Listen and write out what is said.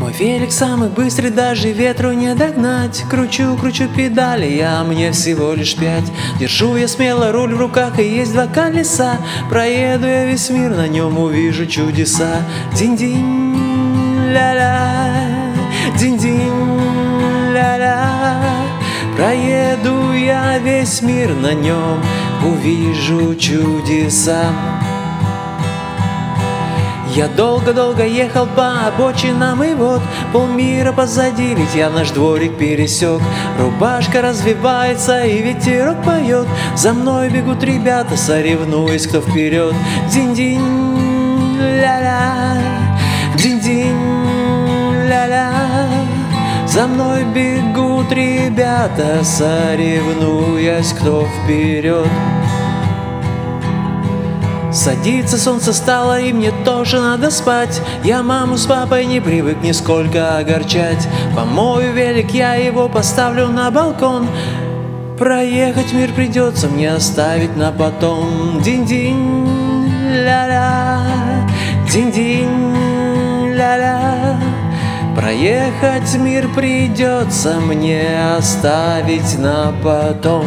Мой велик самый быстрый, даже ветру не догнать. Кручу, кручу педали, я мне всего лишь пять. Держу я смело руль в руках, и есть два колеса. Проеду я весь мир, на нем увижу чудеса. Динь-динь, ля-ля, динь-динь, ля-ля. Проеду я весь мир на нем, увижу чудеса я долго-долго ехал по обочинам и вот Полмира позади, ведь я наш дворик пересек. Рубашка развивается и ветерок поет. За мной бегут ребята, соревнуясь, кто вперед. Динь-динь, ля-ля, динь-динь, ля-ля. За мной бегут ребята, соревнуясь, кто вперед Садится солнце стало, и мне тоже надо спать. Я маму с папой не привык нисколько огорчать. Помою велик, я его поставлю на балкон. Проехать мир придется мне оставить на потом. Динь-динь, ля-ля, динь-динь, ля-ля. Проехать мир придется мне оставить на потом